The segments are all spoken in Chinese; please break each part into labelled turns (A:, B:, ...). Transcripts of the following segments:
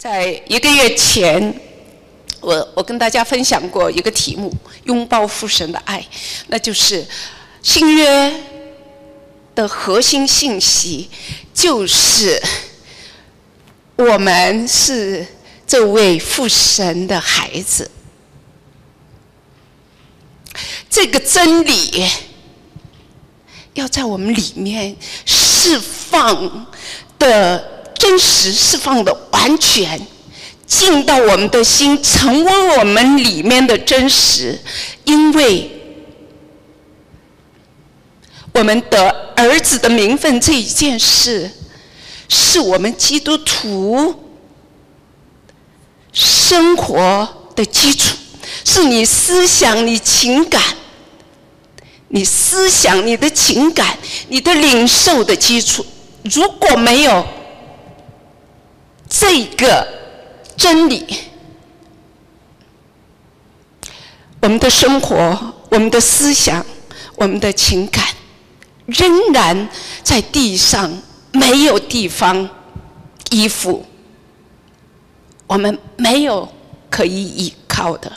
A: 在一个月前，我我跟大家分享过一个题目：拥抱父神的爱，那就是新约的核心信息，就是我们是这位父神的孩子。这个真理要在我们里面释放的。真实释放的完全进到我们的心，成为我们里面的真实。因为我们得儿子的名分这一件事，是我们基督徒生活的基础，是你思想、你情感、你思想、你的情感、你的领受的基础。如果没有，这个真理，我们的生活、我们的思想、我们的情感，仍然在地上没有地方依附，我们没有可以依靠的。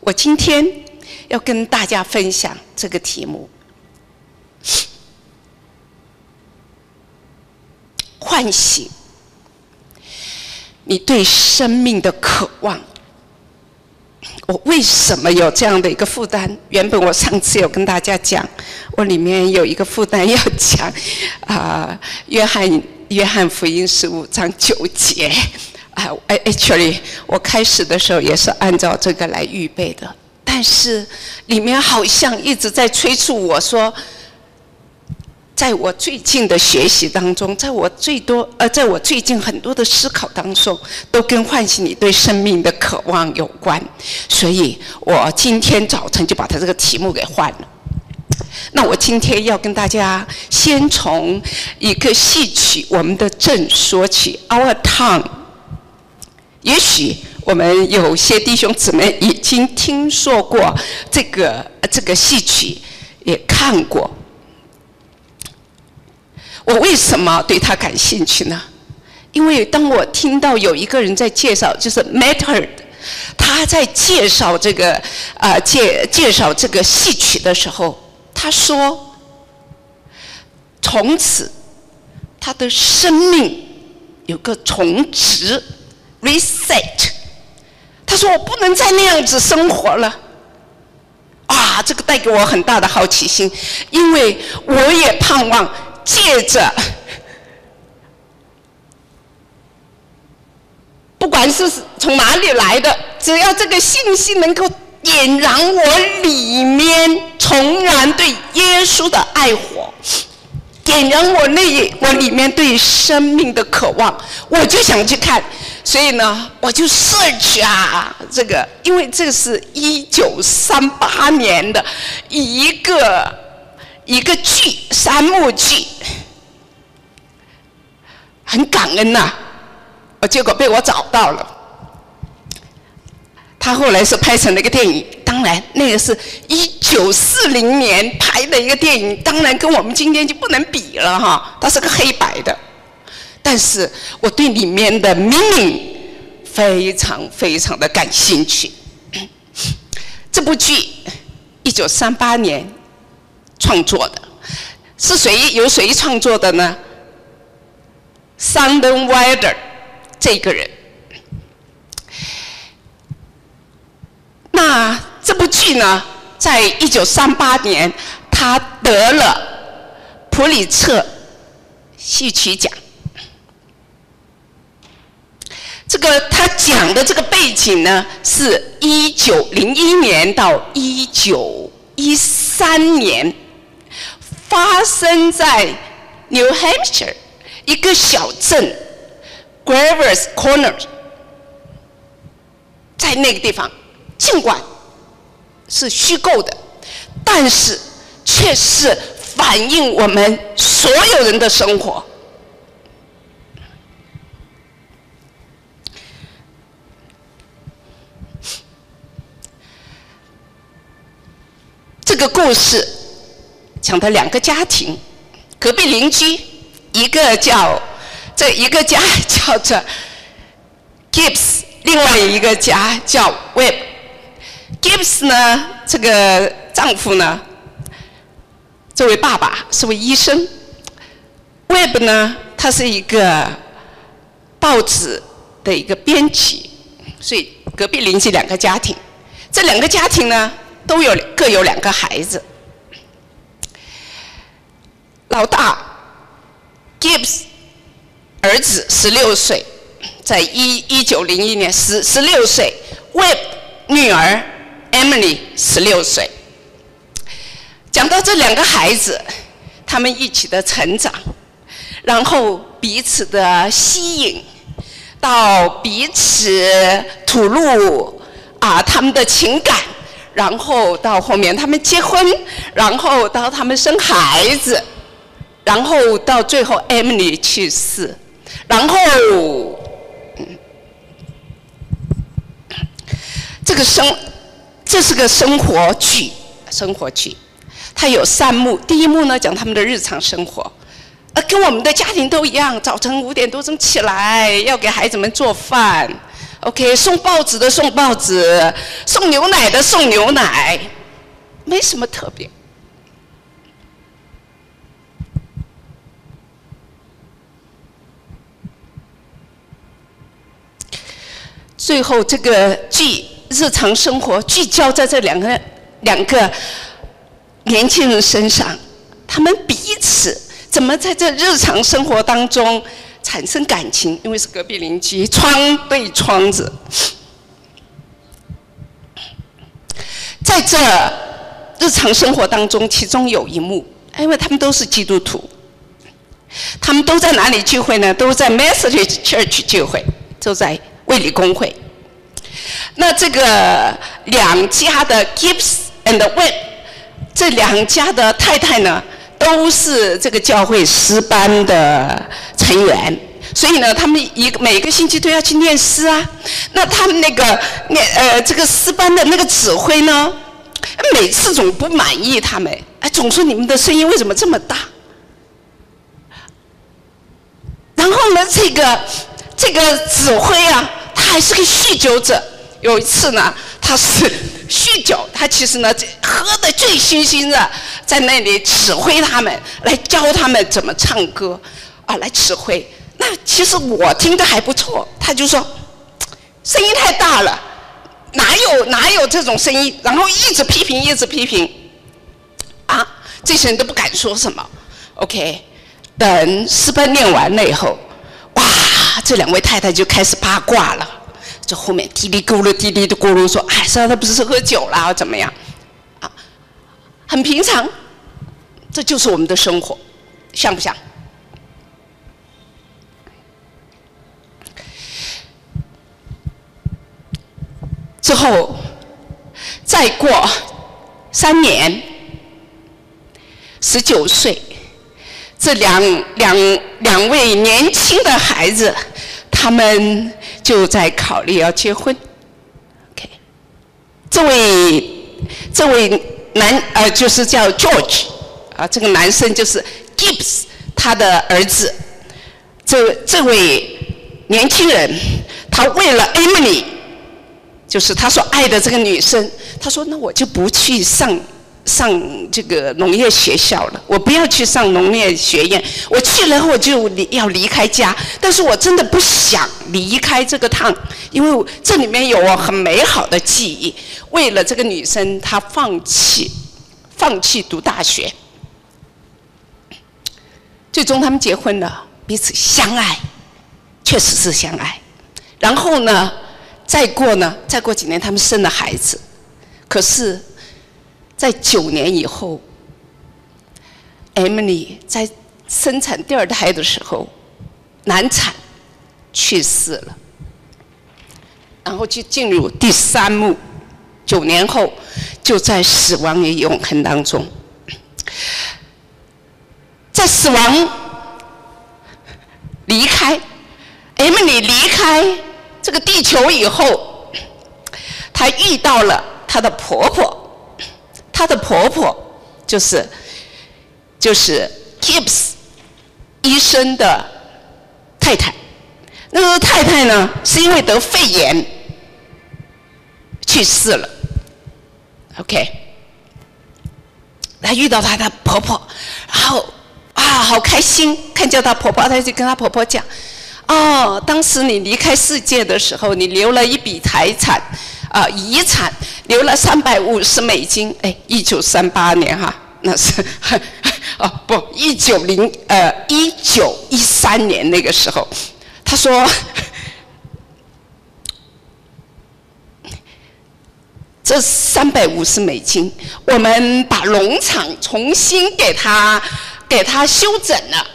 A: 我今天要跟大家分享这个题目：唤醒。你对生命的渴望，我为什么有这样的一个负担？原本我上次有跟大家讲，我里面有一个负担要讲，啊，约翰约翰福音十五章九节，啊，哎，actually，我开始的时候也是按照这个来预备的，但是里面好像一直在催促我说。在我最近的学习当中，在我最多呃，在我最近很多的思考当中，都跟唤醒你对生命的渴望有关。所以我今天早晨就把他这个题目给换了。那我今天要跟大家先从一个戏曲《我们的正》说起，《Our Town》。也许我们有些弟兄姊妹已经听说过这个这个戏曲，也看过。我为什么对他感兴趣呢？因为当我听到有一个人在介绍，就是 Matter，他在介绍这个啊介介绍这个戏曲的时候，他说，从此他的生命有个重置 reset。他说我不能再那样子生活了。啊，这个带给我很大的好奇心，因为我也盼望。借着，不管是从哪里来的，只要这个信息能够点燃我里面重燃对耶稣的爱火，点燃我内我里面对生命的渴望，我就想去看。所以呢，我就 search 啊，这个，因为这是一九三八年的一个。一个剧，三幕剧，很感恩呐，我结果被我找到了。他后来是拍成了一个电影，当然那个是一九四零年拍的一个电影，当然跟我们今天就不能比了哈。它是个黑白的，但是我对里面的 meaning 非常非常的感兴趣。这部剧一九三八年。创作的是谁？由谁创作的呢 s u n d e n Wilder 这个人。那这部剧呢，在一九三八年，他得了普里策戏曲奖。这个他讲的这个背景呢，是一九零一年到一九一三年。发生在 New Hampshire 一个小镇 Gravers Corner，在那个地方，尽管是虚构的，但是却是反映我们所有人的生活。这个故事。讲的两个家庭，隔壁邻居，一个叫这一个家叫做 Gibbs，另外一个家叫 Web。Gibbs 呢，这个丈夫呢，这位爸爸是位医生。；Web 呢，他是一个报纸的一个编辑，所以隔壁邻居两个家庭，这两个家庭呢，都有各有两个孩子。老大 Gibbs 儿子十六岁，在一一九零一年十十六岁 w e b 女儿 Emily 十六岁。讲到这两个孩子，他们一起的成长。然后彼此的吸引，到彼此吐露啊他们的情感，然后到后面他们结婚，然后到他们生孩子，然后到最后 Emily 去世，然后这个生这是个生活剧，生活剧，它有三幕，第一幕呢讲他们的日常生活。呃，跟我们的家庭都一样，早晨五点多钟起来，要给孩子们做饭，OK，送报纸的送报纸，送牛奶的送牛奶，没什么特别。最后这个聚日常生活聚焦在这两个两个年轻人身上，他们彼此。怎么在这日常生活当中产生感情？因为是隔壁邻居，窗对窗子。在这日常生活当中，其中有一幕，因为他们都是基督徒，他们都在哪里聚会呢？都在 Methodist Church 聚会，就在卫理公会。那这个两家的 Gibbs and Webb 这两家的太太呢？都是这个教会诗班的成员，所以呢，他们一个每个星期都要去念诗啊。那他们那个念呃这个诗班的那个指挥呢，每次总不满意他们，哎，总说你们的声音为什么这么大？然后呢，这个这个指挥啊，他还是个酗酒者。有一次呢，他是酗酒，他其实呢喝的醉醺醺的，在那里指挥他们，来教他们怎么唱歌，啊，来指挥。那其实我听的还不错，他就说声音太大了，哪有哪有这种声音？然后一直批评，一直批评，啊，这些人都不敢说什么。OK，等诗班练完了以后，这两位太太就开始八卦了。这后面嘀哩咕噜、嘀哩的咕噜说：“哎，说他不是喝酒了，怎么样？啊，很平常，这就是我们的生活，像不像？”之后再过三年，十九岁，这两两两位年轻的孩子，他们。就在考虑要结婚，OK，这位这位男呃就是叫 George 啊，这个男生就是 Gibbs 他的儿子，这这位年轻人，他为了 Emily，就是他所爱的这个女生，他说那我就不去上。上这个农业学校了，我不要去上农业学院。我去了后我就离要离开家，但是我真的不想离开这个趟，因为这里面有我很美好的记忆。为了这个女生，她放弃，放弃读大学。最终他们结婚了，彼此相爱，确实是相爱。然后呢，再过呢，再过几年，他们生了孩子，可是。在九年以后，Emily 在生产第二胎的时候难产去世了，然后就进入第三幕，九年后就在死亡与永恒当中，在死亡离开 Emily 离开这个地球以后，她遇到了她的婆婆。她的婆婆就是就是 Gibbs 医生的太太，那个太太呢，是因为得肺炎去世了。OK，她遇到她的婆婆，然后啊，好开心，看见她婆婆，她就跟她婆婆讲：“哦，当时你离开世界的时候，你留了一笔财产，啊，遗产，留了三百五十美金。哎，一九三八年哈，那是 哦不，一九零呃一九一三年那个时候。”他说：“这三百五十美金，我们把农场重新给他给他修整了，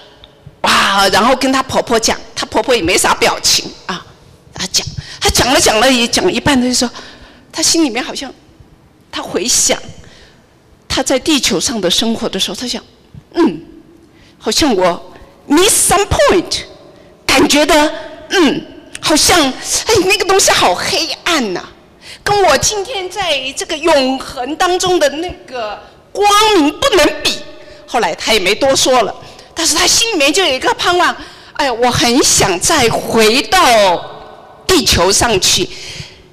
A: 哇！然后跟他婆婆讲，他婆婆也没啥表情啊。他讲，他讲了讲了也讲一半，他就说，他心里面好像他回想他在地球上的生活的时候，他想，嗯，好像我 miss some point。”感觉的，嗯，好像哎，那个东西好黑暗呐，跟我今天在这个永恒当中的那个光明不能比。后来他也没多说了，但是他心里面就有一个盼望，哎，我很想再回到地球上去，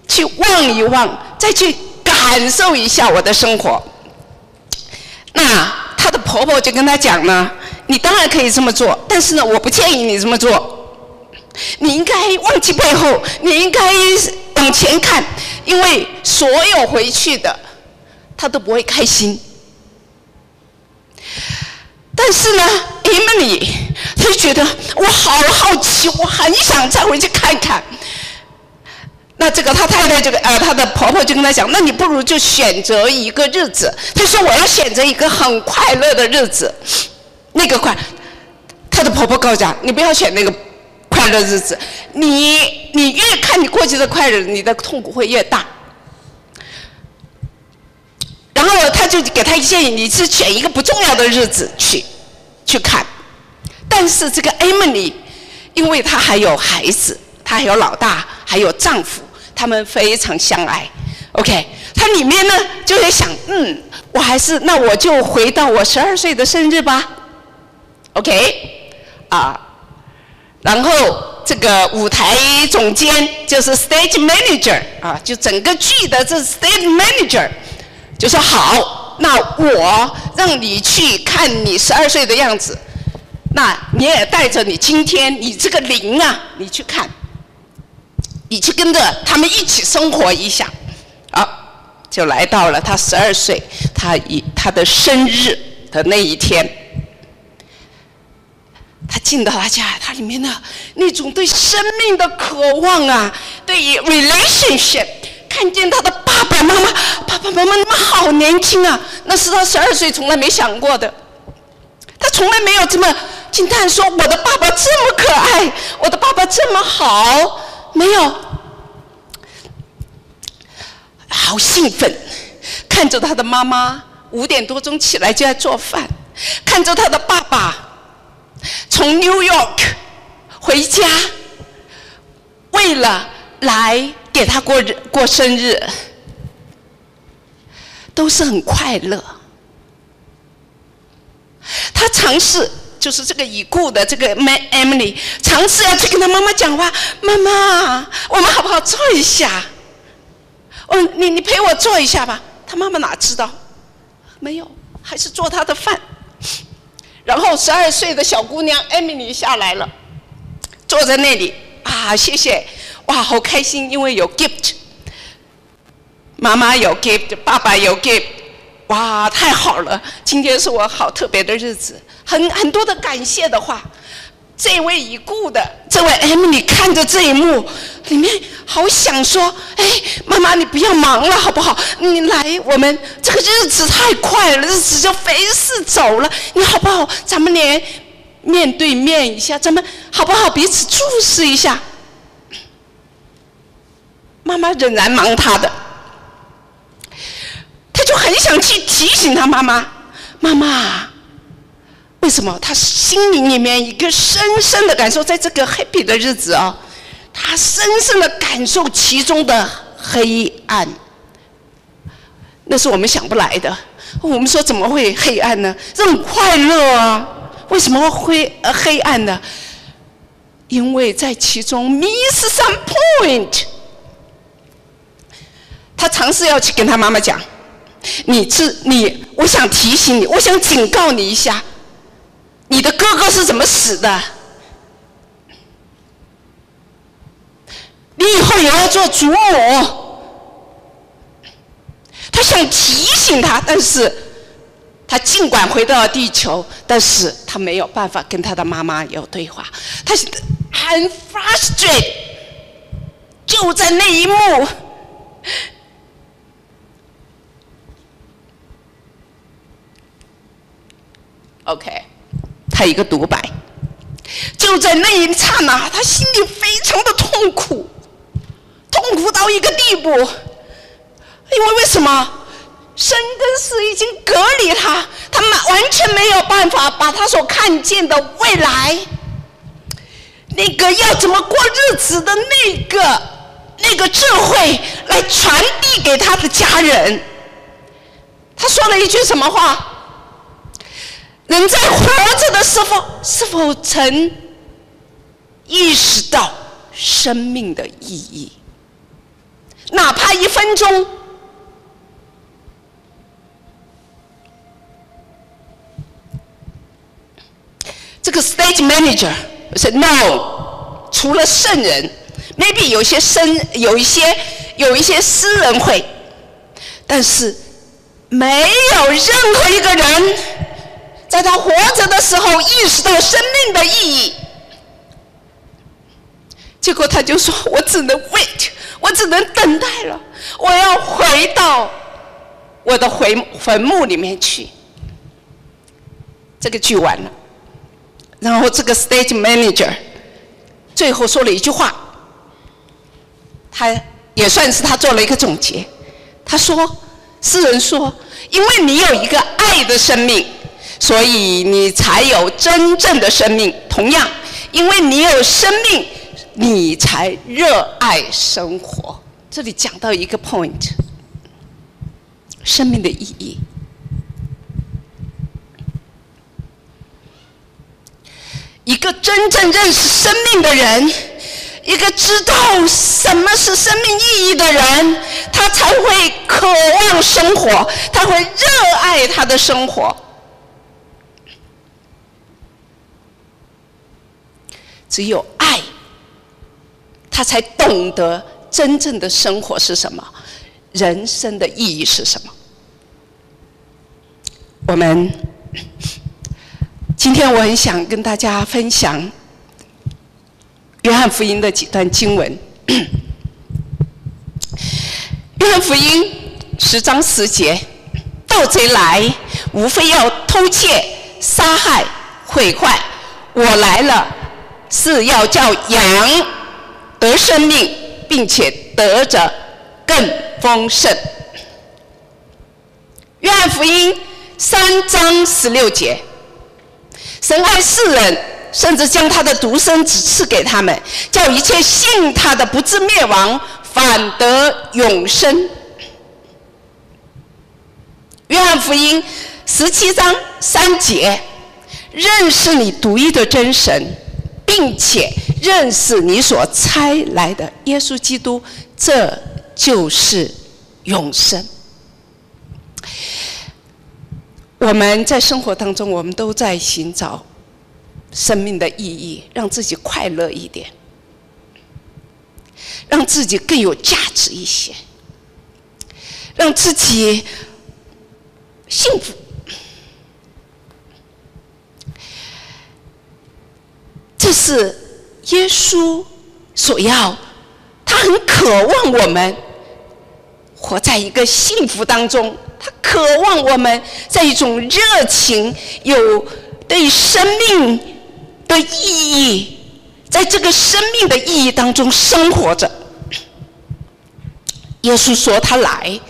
A: 去望一望，再去感受一下我的生活。那她的婆婆就跟她讲呢，你当然可以这么做，但是呢，我不建议你这么做。你应该忘记背后，你应该往前看，因为所有回去的，他都不会开心。但是呢，Emily，她就觉得我好好奇，我很想再回去看看。那这个他太太就呃，他的婆婆就跟他讲，那你不如就选择一个日子。他说我要选择一个很快乐的日子，那个快。他的婆婆告诉他，你不要选那个。快乐日子，你你越看你过去的快乐，你的痛苦会越大。然后他就给他建议，你是选一个不重要的日子去去看。但是这个 Emily，因为她还有孩子，她还有老大，还有丈夫，他们非常相爱。OK，他里面呢就在想，嗯，我还是那我就回到我十二岁的生日吧。OK，啊。然后这个舞台总监就是 stage manager 啊，就整个剧的这 stage manager 就说好，那我让你去看你十二岁的样子，那你也带着你今天你这个灵啊，你去看，你去跟着他们一起生活一下，好，就来到了他十二岁，他以他的生日的那一天。他进到他家，他里面的那种对生命的渴望啊，对于 relationship，看见他的爸爸妈妈，爸爸妈妈你们好年轻啊，那是他十二岁从来没想过的，他从来没有这么惊叹说我的爸爸这么可爱，我的爸爸这么好，没有，好兴奋，看着他的妈妈五点多钟起来就在做饭，看着他的爸爸。从 New York 回家，为了来给他过过生日，都是很快乐。他尝试，就是这个已故的这个 Emily，尝试要去跟他妈妈讲话。妈妈，我们好不好坐一下？哦，你你陪我坐一下吧。他妈妈哪知道？没有，还是做他的饭。然后十二岁的小姑娘艾米丽下来了，坐在那里啊，谢谢，哇，好开心，因为有 gift，妈妈有 gift，爸爸有 gift，哇，太好了，今天是我好特别的日子，很很多的感谢的话。这位已故的这位 Emily 看着这一幕，里面好想说：“哎，妈妈，你不要忙了，好不好？你来，我们这个日子太快了，日子就飞逝走了，你好不好？咱们连面对面一下，咱们好不好？彼此注视一下。”妈妈仍然忙她的，就很想去提醒他妈妈：“妈妈。”为什么他心灵里面一个深深的感受，在这个 happy 的日子啊，他深深的感受其中的黑暗，那是我们想不来的。我们说怎么会黑暗呢？这种快乐啊，为什么会呃黑暗呢？因为在其中 miss some point。他尝试要去跟他妈妈讲：“你是你，我想提醒你，我想警告你一下，你的哥哥是怎么死的？你以后也要做祖母。”他想提醒他，但是他尽管回到了地球，但是他没有办法跟他的妈妈有对话。他很 frustrated，就在那一幕。OK，他一个独白，就在那一刹那，他心里非常的痛苦，痛苦到一个地步，因为为什么？生跟死已经隔离他，他们完全没有办法把他所看见的未来，那个要怎么过日子的那个那个智慧来传递给他的家人。他说了一句什么话？人在活着的时候，是否曾意识到生命的意义？哪怕一分钟。这个 stage manager 说 no，除了圣人，maybe 有些生有一些有一些私人会，但是没有任何一个人。在他活着的时候，意识到生命的意义，结果他就说：“我只能 wait，我只能等待了，我要回到我的坟坟墓里面去。”这个剧完了，然后这个 stage manager 最后说了一句话，他也算是他做了一个总结。他说：“诗人说，因为你有一个爱的生命。”所以你才有真正的生命。同样，因为你有生命，你才热爱生活。这里讲到一个 point，生命的意义。一个真正认识生命的人，一个知道什么是生命意义的人，他才会渴望生活，他会热爱他的生活。只有爱，他才懂得真正的生活是什么，人生的意义是什么。我们今天我很想跟大家分享约翰福音的几段经文。约翰福音十章十节：盗贼来，无非要偷窃、杀害、毁坏。我来了。是要叫羊得生命，并且得着更丰盛。约翰福音三章十六节：神爱世人，甚至将他的独生子赐给他们，叫一切信他的不至灭亡，反得永生。约翰福音十七章三节：认识你独一的真神。并且认识你所差来的耶稣基督，这就是永生。我们在生活当中，我们都在寻找生命的意义，让自己快乐一点，让自己更有价值一些，让自己幸福。这是耶稣所要，他很渴望我们活在一个幸福当中，他渴望我们在一种热情、有对生命的意义，在这个生命的意义当中生活着。耶稣说：“他来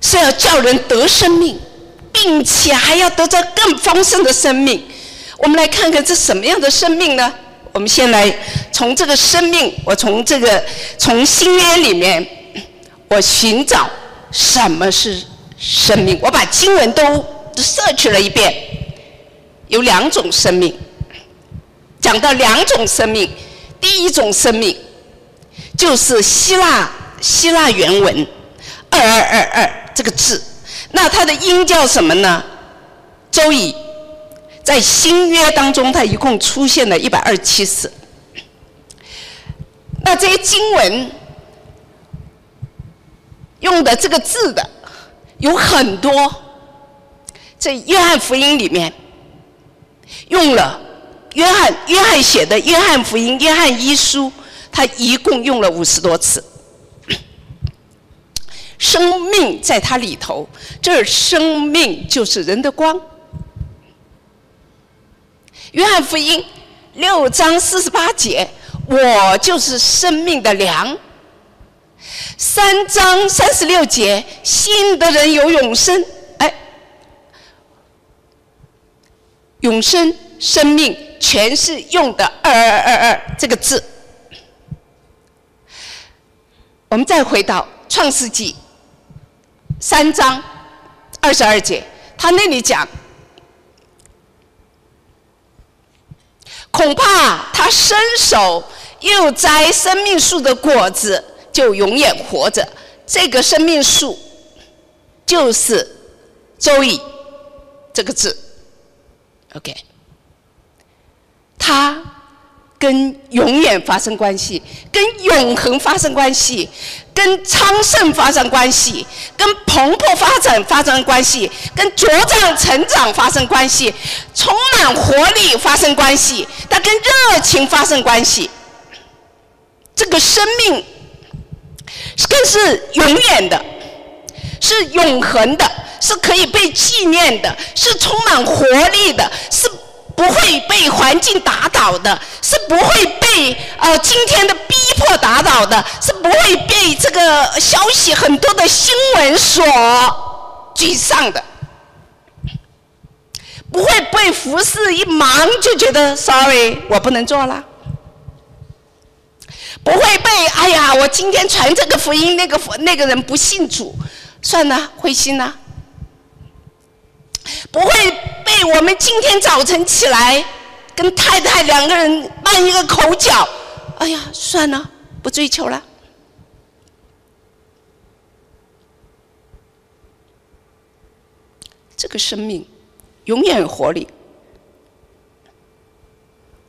A: 是要叫人得生命，并且还要得着更丰盛的生命。”我们来看看这什么样的生命呢？我们先来从这个生命，我从这个从新约里面，我寻找什么是生命。我把经文都摄取了一遍，有两种生命。讲到两种生命，第一种生命就是希腊希腊原文二二二二这个字，那它的音叫什么呢？周易在新约当中，它一共出现了一百二十七次。那这些经文用的这个字的有很多，在约翰福音里面用了。约翰约翰写的《约翰福音》《约翰一书》，他一共用了五十多次。生命在它里头，这生命就是人的光。《约翰福音》六章四十八节，我就是生命的粮。三章三十六节，信的人有永生。哎，永生生命。全是用的“二二二二”这个字。我们再回到创世纪三章二十二节，他那里讲，恐怕他伸手又摘生命树的果子，就永远活着。这个生命树就是“周易”这个字。OK。他跟永远发生关系，跟永恒发生关系，跟昌盛发生关系，跟蓬勃发展发生关系，跟茁壮成长发生关系，充满活力发生关系，它跟热情发生关系。这个生命更是永远的，是永恒的，是可以被纪念的，是充满活力的，是。不会被环境打倒的，是不会被呃今天的逼迫打倒的，是不会被这个消息很多的新闻所沮丧的，不会被服侍一忙就觉得 sorry 我不能做了，不会被哎呀我今天传这个福音那个那个人不信主，算了灰心了。不会被我们今天早晨起来跟太太两个人拌一个口角，哎呀，算了，不追求了。这个生命永远有活力，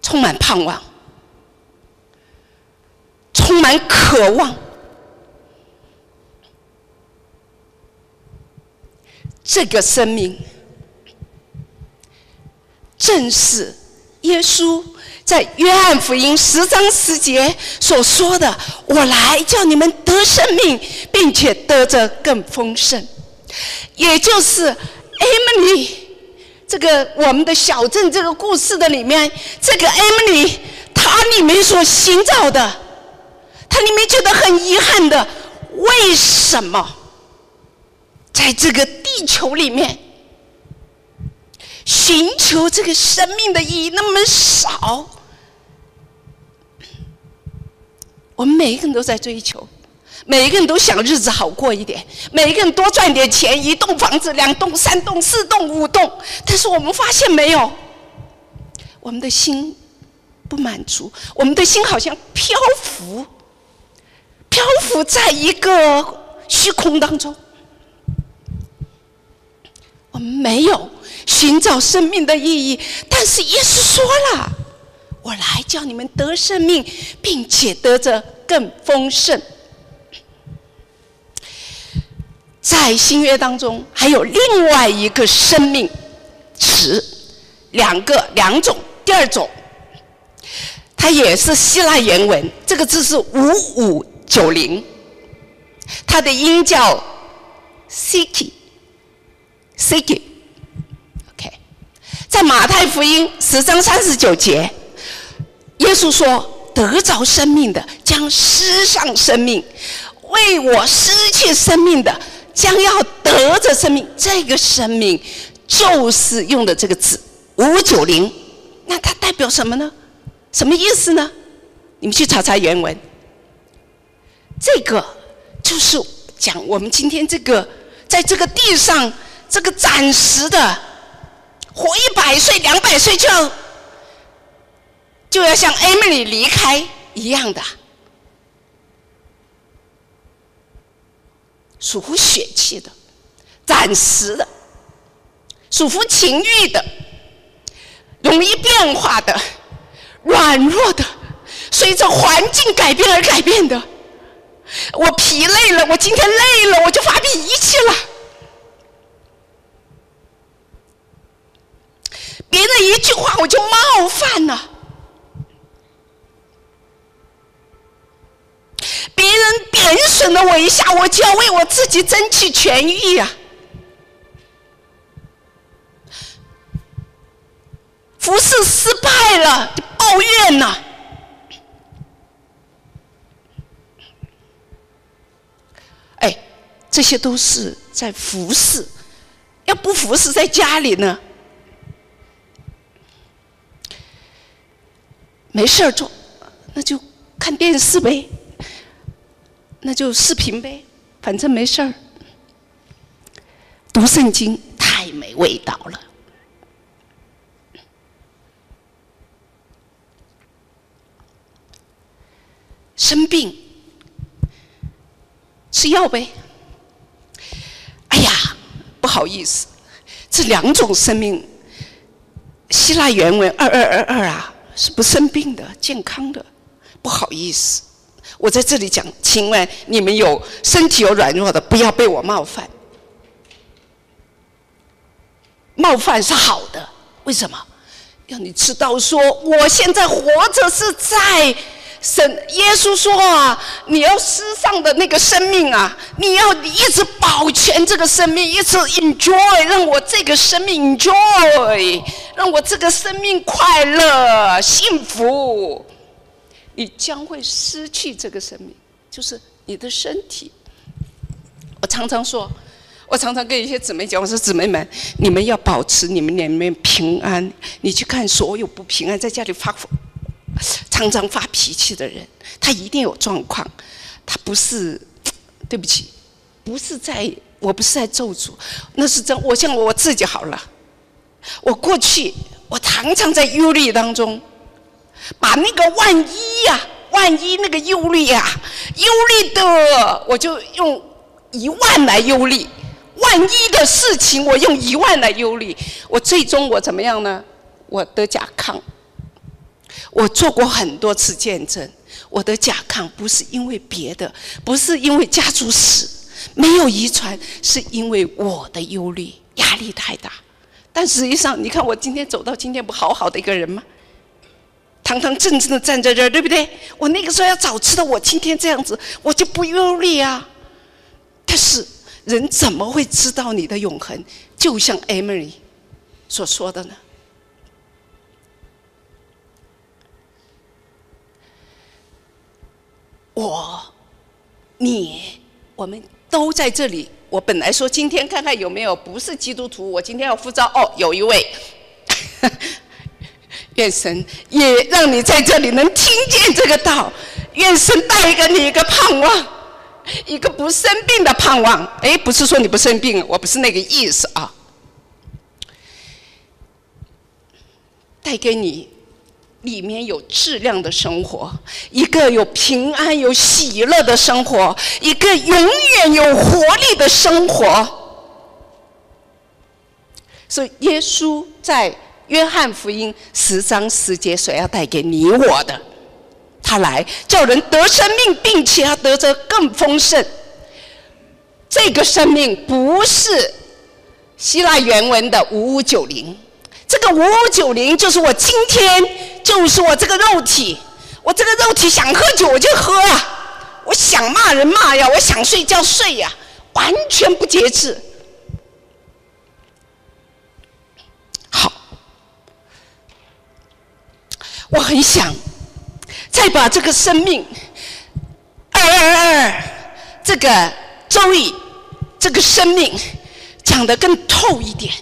A: 充满盼望，充满渴望。这个生命。正是耶稣在约翰福音十章十节所说的：“我来叫你们得生命，并且得着更丰盛。”也就是艾米丽这个我们的小镇这个故事的里面，这个艾米丽她里面所寻找的，她里面觉得很遗憾的，为什么在这个地球里面？寻求这个生命的意义那么少，我们每一个人都在追求，每一个人都想日子好过一点，每一个人多赚点钱，一栋房子、两栋、三栋、四栋、五栋。但是我们发现没有，我们的心不满足，我们的心好像漂浮，漂浮在一个虚空当中，我们没有。寻找生命的意义，但是耶稣说了：“我来叫你们得生命，并且得着更丰盛。”在新约当中，还有另外一个生命词，两个两种。第二种，它也是希腊原文，这个字是五五九零，它的音叫 “siki”，“siki”。在马太福音十章三十九节，耶稣说：“得着生命的将失上生命，为我失去生命的将要得着生命。”这个生命就是用的这个字五九零，那它代表什么呢？什么意思呢？你们去查查原文。这个就是讲我们今天这个在这个地上这个暂时的。活一百岁、两百岁就就要像 Emily 离开一样的，属乎血气的、暂时的、属乎情欲的、容易变化的、软弱的，随着环境改变而改变的。我疲累了，我今天累了，我就发脾气了。别人一句话我就冒犯了，别人贬损了我一下，我就要为我自己争取权益呀。服侍失败了，抱怨呐。哎，这些都是在服侍，要不服侍在家里呢？没事儿做，那就看电视呗，那就视频呗，反正没事儿。读圣经太没味道了。生病吃药呗。哎呀，不好意思，这两种生命，希腊原文二二二二啊。是不生病的、健康的，不好意思，我在这里讲，请问你们有身体有软弱的，不要被我冒犯。冒犯是好的，为什么？要你知道，说我现在活着是在。神耶稣说啊，你要世上的那个生命啊，你要一直保全这个生命，一直 enjoy，让我这个生命 enjoy，让我这个生命快乐幸福。你将会失去这个生命，就是你的身体。我常常说，我常常跟一些姊妹讲，我说姊妹们，你们要保持你们里面平安。你去看所有不平安，在家里发。常常发脾气的人，他一定有状况。他不是，对不起，不是在，我不是在咒诅，那是真。我像我自己好了，我过去我常常在忧虑当中，把那个万一呀，万一那个忧虑呀，忧虑的，我就用一万来忧虑。万一的事情，我用一万来忧虑，我最终我怎么样呢？我得甲亢。我做过很多次见证，我的甲亢不是因为别的，不是因为家族史，没有遗传，是因为我的忧虑压力太大。但实际上，你看我今天走到今天，不好好的一个人吗？堂堂正正的站在这儿，对不对？我那个时候要早知道我今天这样子，我就不忧虑啊。但是人怎么会知道你的永恒？就像 Emily 所说的呢？我，你，我们都在这里。我本来说今天看看有没有不是基督徒，我今天要呼召。哦，有一位，愿神也让你在这里能听见这个道。愿神带给你一个盼望，一个不生病的盼望。哎，不是说你不生病，我不是那个意思啊。带给你。里面有质量的生活，一个有平安、有喜乐的生活，一个永远有活力的生活。所以，耶稣在约翰福音十章十节所要带给你我的，他来叫人得生命，并且要得着更丰盛。这个生命不是希腊原文的五五九零。这个五五九零就是我今天，就是我这个肉体，我这个肉体想喝酒我就喝啊，我想骂人骂呀，我想睡觉睡呀，完全不节制。好，我很想再把这个生命二二二这个周易这个生命讲得更透一点。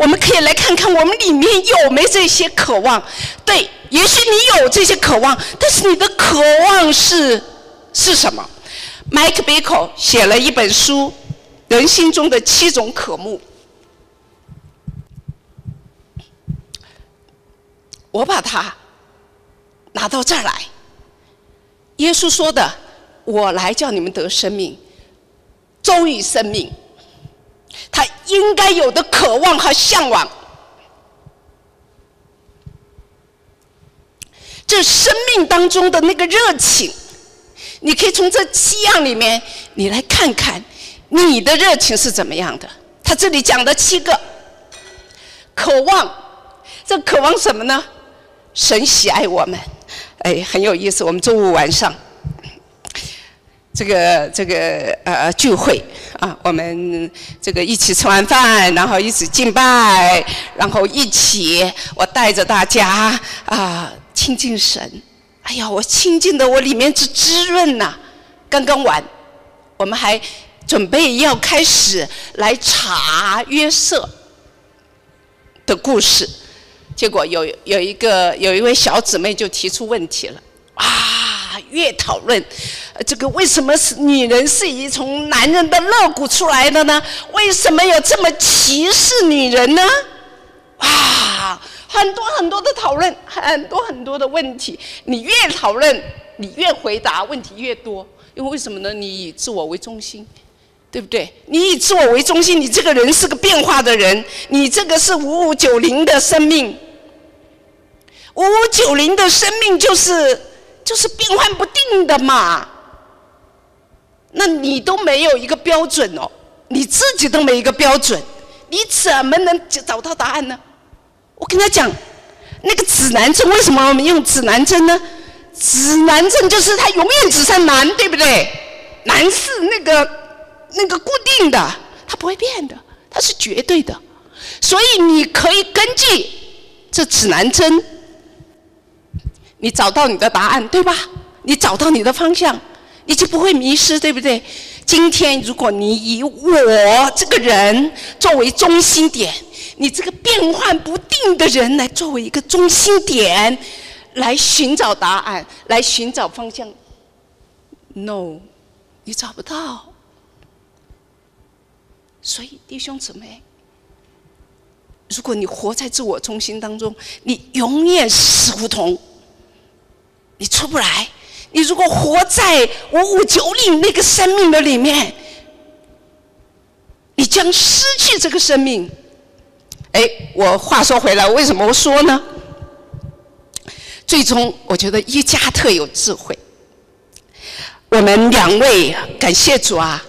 A: 我们可以来看看我们里面有没这些渴望。对，也许你有这些渴望，但是你的渴望是是什么？Mike Bickle 写了一本书《人心中的七种渴慕》，我把它拿到这儿来。耶稣说的：“我来叫你们得生命，终于生命。”他应该有的渴望和向往，这生命当中的那个热情，你可以从这七样里面，你来看看你的热情是怎么样的。他这里讲的七个渴望，这渴望什么呢？神喜爱我们，哎，很有意思。我们周五晚上。这个这个呃聚会啊，我们这个一起吃完饭，然后一起敬拜，然后一起我带着大家啊亲近神。哎呀，我亲近的我里面是滋润呐。刚刚完，我们还准备要开始来查约瑟的故事，结果有有一个有一位小姊妹就提出问题了啊。越讨论，这个为什么是女人是以从男人的肋骨出来的呢？为什么有这么歧视女人呢？啊，很多很多的讨论，很多很多的问题。你越讨论，你越回答问题越多。因为为什么呢？你以自我为中心，对不对？你以自我为中心，你这个人是个变化的人，你这个是五五九零的生命，五五九零的生命就是。就是变幻不定的嘛，那你都没有一个标准哦，你自己都没一个标准，你怎么能找到答案呢？我跟他讲，那个指南针为什么我们用指南针呢？指南针就是它永远指向南，对不对？南是那个那个固定的，它不会变的，它是绝对的，所以你可以根据这指南针。你找到你的答案，对吧？你找到你的方向，你就不会迷失，对不对？今天如果你以我这个人作为中心点，你这个变幻不定的人来作为一个中心点，来寻找答案，来寻找方向，no，你找不到。所以弟兄姊妹，如果你活在自我中心当中，你永远死胡同。你出不来。你如果活在五五九零那个生命的里面，你将失去这个生命。哎，我话说回来，为什么我说呢？最终，我觉得一家特有智慧。我们两位，感谢主啊！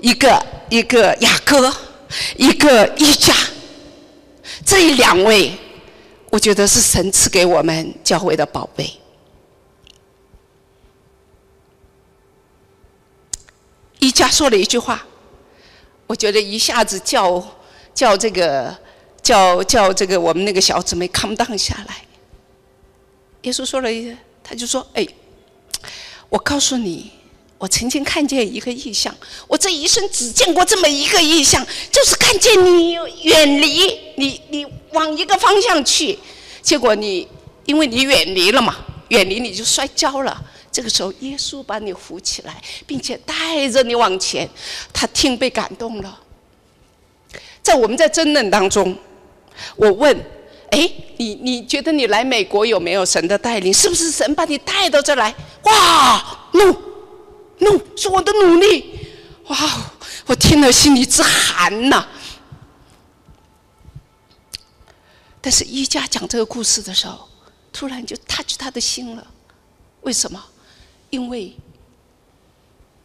A: 一个一个雅各，一个一家，这两位，我觉得是神赐给我们教会的宝贝。一家说了一句话，我觉得一下子叫叫这个叫叫这个我们那个小姊妹 come down 下来。耶稣说了一，他就说：“哎，我告诉你，我曾经看见一个异象，我这一生只见过这么一个异象，就是看见你远离你，你往一个方向去，结果你因为你远离了嘛，远离你就摔跤了。”这个时候，耶稣把你扶起来，并且带着你往前。他听被感动了。在我们在争论当中，我问：哎，你你觉得你来美国有没有神的带领？是不是神把你带到这来？哇，no，no，是我的努力。哇，我听了心里直寒呐。但是一家讲这个故事的时候，突然就 touch 他的心了。为什么？因为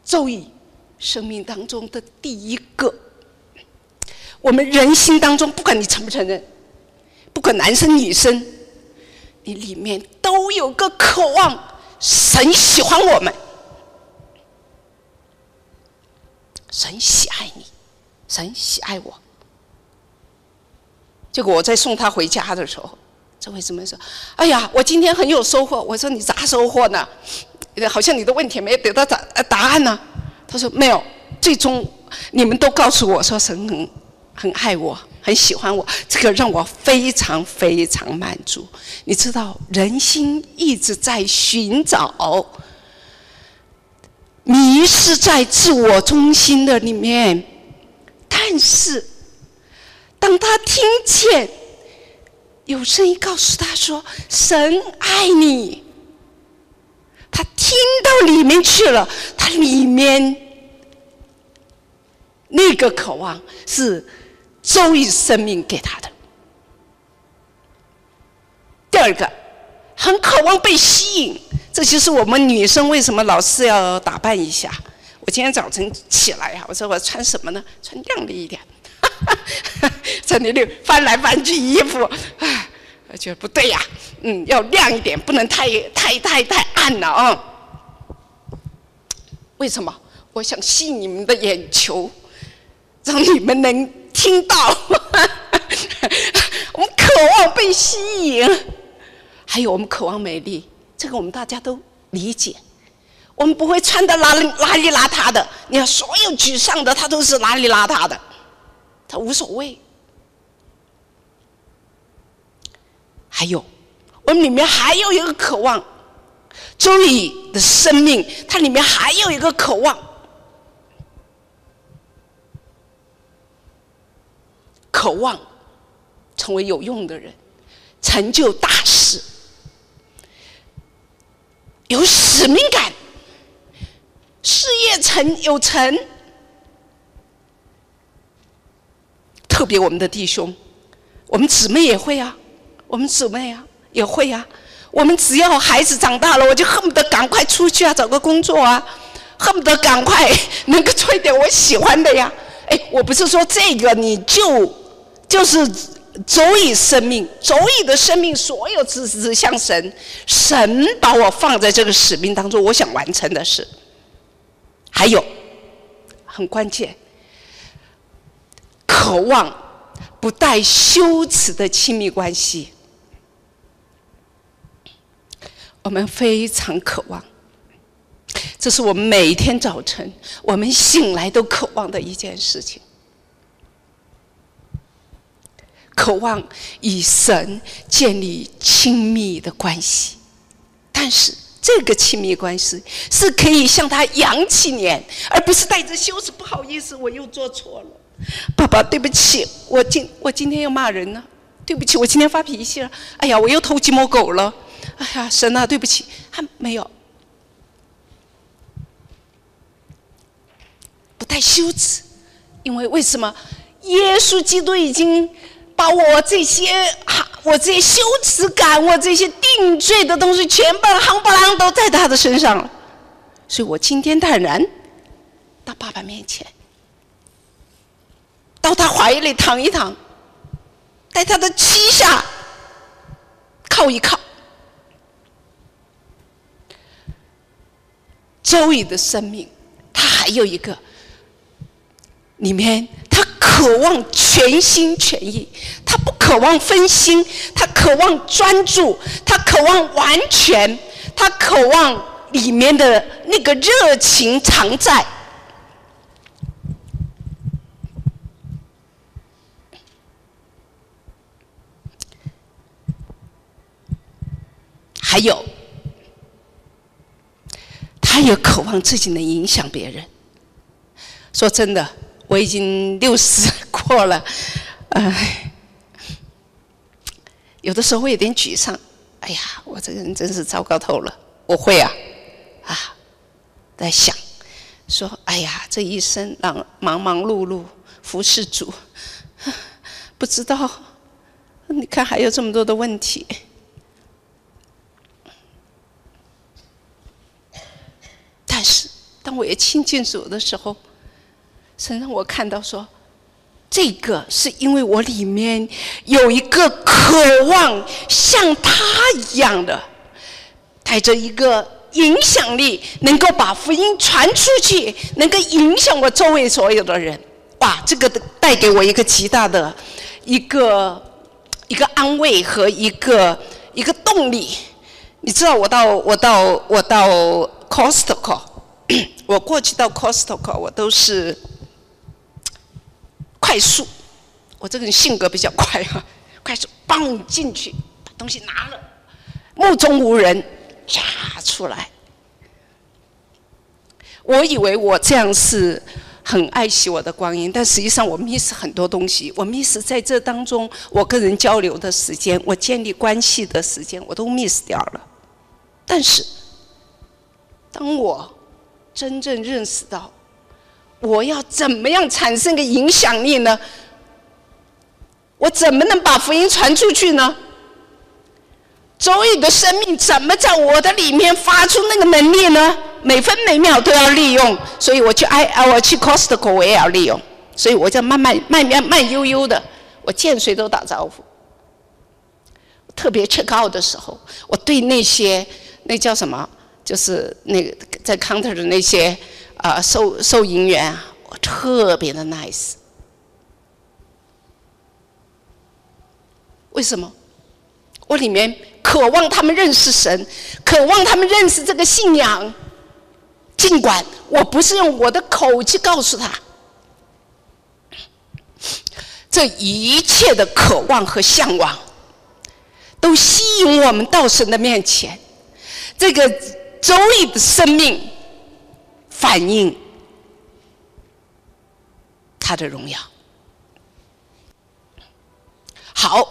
A: 周易生命当中的第一个，我们人心当中，不管你承不承认，不管男生女生，你里面都有个渴望，神喜欢我们，神喜爱你，神喜爱我。结果我在送他回家的时候，这位姊妹说：“哎呀，我今天很有收获。”我说：“你咋收获呢？”好像你的问题没有得到答答案呢。他说没有，最终你们都告诉我说神很很爱我，很喜欢我，这个让我非常非常满足。你知道，人心一直在寻找，迷失在自我中心的里面。但是，当他听见有声音告诉他说神爱你。他听到里面去了，他里面那个渴望是周易生命给他的。第二个，很渴望被吸引，这就是我们女生为什么老是要打扮一下。我今天早晨起来呀，我说我穿什么呢？穿亮丽一点。在那里翻来翻去衣服，哎，我觉得不对呀，嗯，要亮一点，不能太太太太暗了啊。为什么？我想吸引你们的眼球，让你们能听到。我们渴望被吸引，还有我们渴望美丽，这个我们大家都理解。我们不会穿的邋邋里邋遢的，你看所有沮丧的，他都是邋里邋遢的。他无所谓。还有，我们里面还有一个渴望，周易的生命，它里面还有一个渴望，渴望成为有用的人，成就大事，有使命感，事业成有成。特别我们的弟兄，我们姊妹也会啊，我们姊妹啊也会啊。我们只要孩子长大了，我就恨不得赶快出去啊，找个工作啊，恨不得赶快能够做一点我喜欢的呀。哎，我不是说这个你就就是足以生命，足以的生命，所有只指向神，神把我放在这个使命当中，我想完成的事。还有很关键。渴望不带羞耻的亲密关系，我们非常渴望。这是我们每天早晨我们醒来都渴望的一件事情。渴望与神建立亲密的关系，但是这个亲密关系是可以向他扬起脸，而不是带着羞耻。不好意思，我又做错了。爸爸，对不起，我今我今天又骂人了，对不起，我今天发脾气了。哎呀，我又偷鸡摸狗了。哎呀，神啊，对不起，还没有，不带羞耻，因为为什么？耶稣基督已经把我这些哈，我这些羞耻感，我这些定罪的东西，全部夯不啷都在他的身上了。所以我今天坦然到爸爸面前。到他怀里躺一躺，在他的膝下靠一靠。周易的生命，他还有一个里面，他渴望全心全意，他不渴望分心，他渴望专注，他渴望完全，他渴望里面的那个热情常在。还有，他也渴望自己能影响别人。说真的，我已经六十过了，哎，有的时候会有点沮丧。哎呀，我这个人真是糟糕透了。我会啊，啊，在想，说，哎呀，这一生忙忙忙碌碌服侍主，不知道，你看还有这么多的问题。但是，当我也亲近主的时候，神让我看到说，这个是因为我里面有一个渴望像他一样的，带着一个影响力，能够把福音传出去，能够影响我周围所有的人。哇，这个带给我一个极大的一个一个安慰和一个一个动力。你知道，我到我到我到 Costco。我过去到 Costco，我都是快速。我这个人性格比较快哈，快速，嘣进去，把东西拿了，目中无人，呀出来。我以为我这样是很爱惜我的光阴，但实际上我 miss 很多东西。我 miss 在这当中，我跟人交流的时间，我建立关系的时间，我都 miss 掉了。但是。当我真正认识到，我要怎么样产生个影响力呢？我怎么能把福音传出去呢？周易的生命怎么在我的里面发出那个能力呢？每分每秒都要利用，所以我去爱啊，我去 Costco 我也要利用，所以我就慢慢慢慢慢悠悠的，我见谁都打招呼。特别去告的时候，我对那些那叫什么，就是那个在 counter 的那些啊收收银员啊，我特别的 nice。为什么？我里面渴望他们认识神，渴望他们认识这个信仰。尽管我不是用我的口去告诉他，这一切的渴望和向往，都吸引我们到神的面前。这个周易的生命反映他的荣耀。好，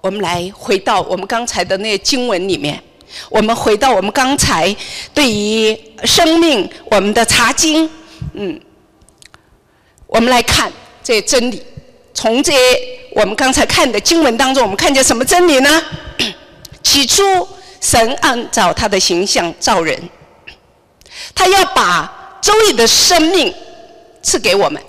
A: 我们来回到我们刚才的那经文里面。我们回到我们刚才对于生命我们的查经，嗯，我们来看这真理。从这我们刚才看的经文当中，我们看见什么真理呢？起初，神按照他的形象造人，他要把周易的生命赐给我们。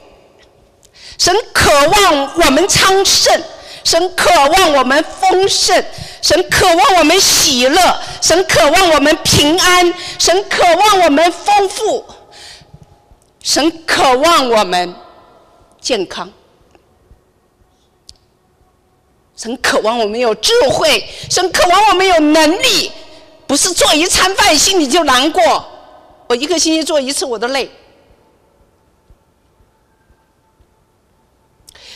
A: 神渴望我们昌盛。神渴望我们丰盛，神渴望我们喜乐，神渴望我们平安，神渴望我们丰富，神渴望我们健康，神渴望我们有智慧，神渴望我们有能力，不是做一餐饭心里就难过，我一个星期做一次我都累，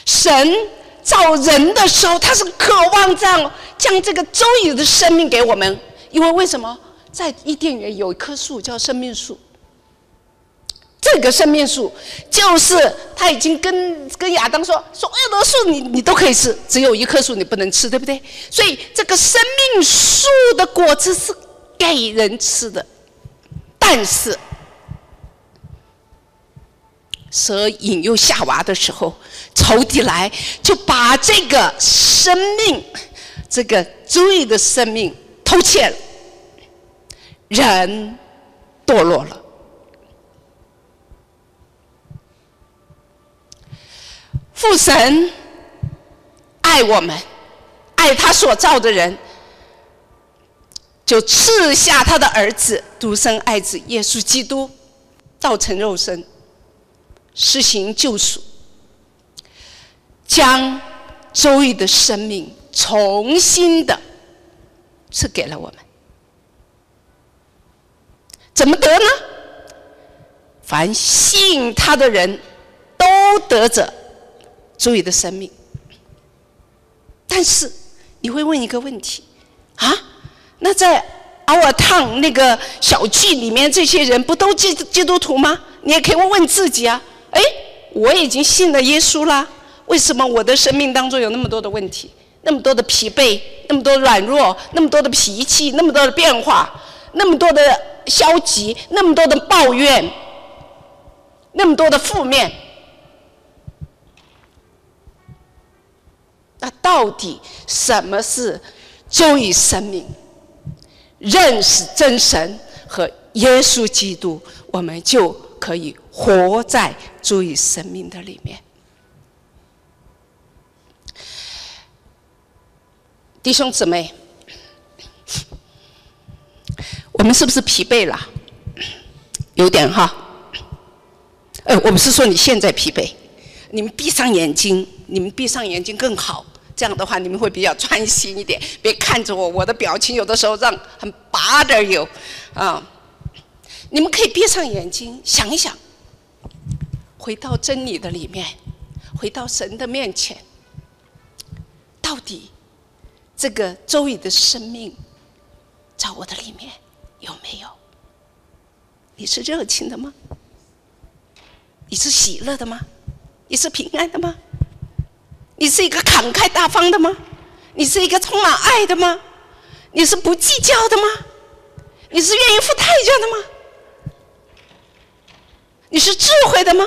A: 神。造人的时候，他是渴望这样将这个周易的生命给我们，因为为什么在伊甸园有一棵树叫生命树？这个生命树就是他已经跟跟亚当说，所有的树你你都可以吃，只有一棵树你不能吃，对不对？所以这个生命树的果子是给人吃的，但是。蛇引诱夏娃的时候，仇敌来就把这个生命，这个罪的生命偷窃了，人堕落了。父神爱我们，爱他所造的人，就赐下他的儿子独生爱子耶稣基督，造成肉身。施行救赎，将周易的生命重新的赐给了我们。怎么得呢？凡信他的人都得着周易的生命。但是你会问一个问题啊？那在奥尔烫那个小剧里面，这些人不都基基督徒吗？你也可以问问自己啊。哎，我已经信了耶稣啦，为什么我的生命当中有那么多的问题，那么多的疲惫，那么多软弱，那么多的脾气，那么多的变化，那么多的消极，那么多的抱怨，那么多的负面？那到底什么是忠于生命？认识真神和耶稣基督，我们就可以活在。注意生命的里面，弟兄姊妹，我们是不是疲惫了？有点哈。呃，我不是说你现在疲惫，你们闭上眼睛，你们闭上眼睛更好。这样的话，你们会比较专心一点。别看着我，我的表情有的时候让很拔的有啊。你们可以闭上眼睛，想一想。回到真理的里面，回到神的面前，到底这个周易的生命在我的里面有没有？你是热情的吗？你是喜乐的吗？你是平安的吗？你是一个慷慨大方的吗？你是一个充满爱的吗？你是不计较的吗？你是愿意付代价的吗？你是智慧的吗？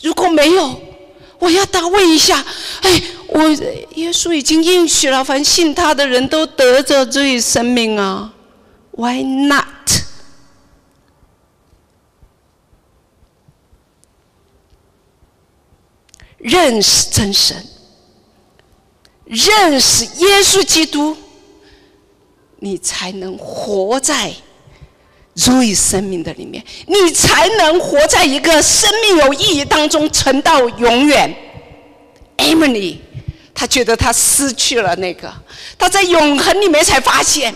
A: 如果没有，我要大问一下：哎，我耶稣已经应许了，凡信他的人都得着这一生命啊，Why not？认识真神，认识耶稣基督，你才能活在。如意生命的里面，你才能活在一个生命有意义当中，存到永远。Emily，他觉得他失去了那个，他在永恒里面才发现，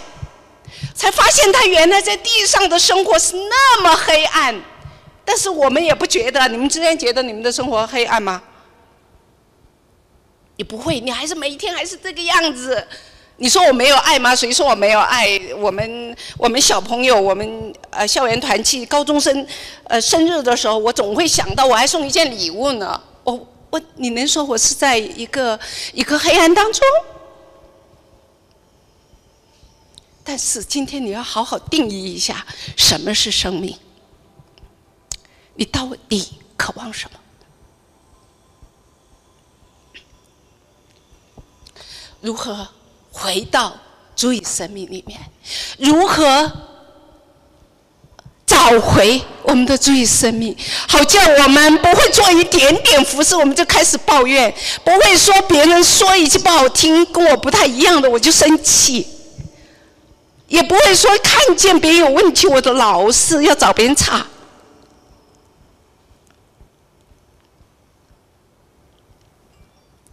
A: 才发现他原来在地上的生活是那么黑暗。但是我们也不觉得，你们之前觉得你们的生活黑暗吗？你不会，你还是每一天还是这个样子。你说我没有爱吗？谁说我没有爱？我们我们小朋友，我们呃校园团契高中生，呃生日的时候，我总会想到我还送一件礼物呢。我我你能说我是在一个一个黑暗当中？但是今天你要好好定义一下什么是生命，你到底渴望什么？如何？回到主意生命里面，如何找回我们的主意生命？好叫我们不会做一点点服饰，我们就开始抱怨；不会说别人说一句不好听，跟我不太一样的，我就生气；也不会说看见别人有问题，我的老是要找别人茬。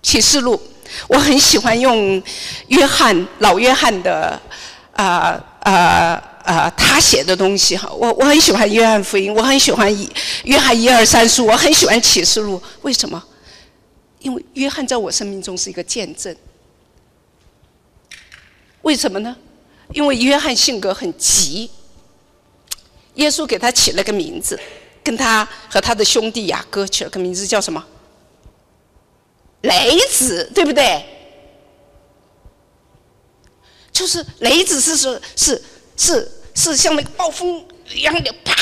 A: 启示录。我很喜欢用约翰老约翰的啊啊啊他写的东西哈，我我很喜欢约翰福音，我很喜欢一约翰一二三书，我很喜欢启示录。为什么？因为约翰在我生命中是一个见证。为什么呢？因为约翰性格很急，耶稣给他起了个名字，跟他和他的兄弟雅各起了个名字，叫什么？雷子，对不对？就是雷子是是是是是像那个暴风一样的啪！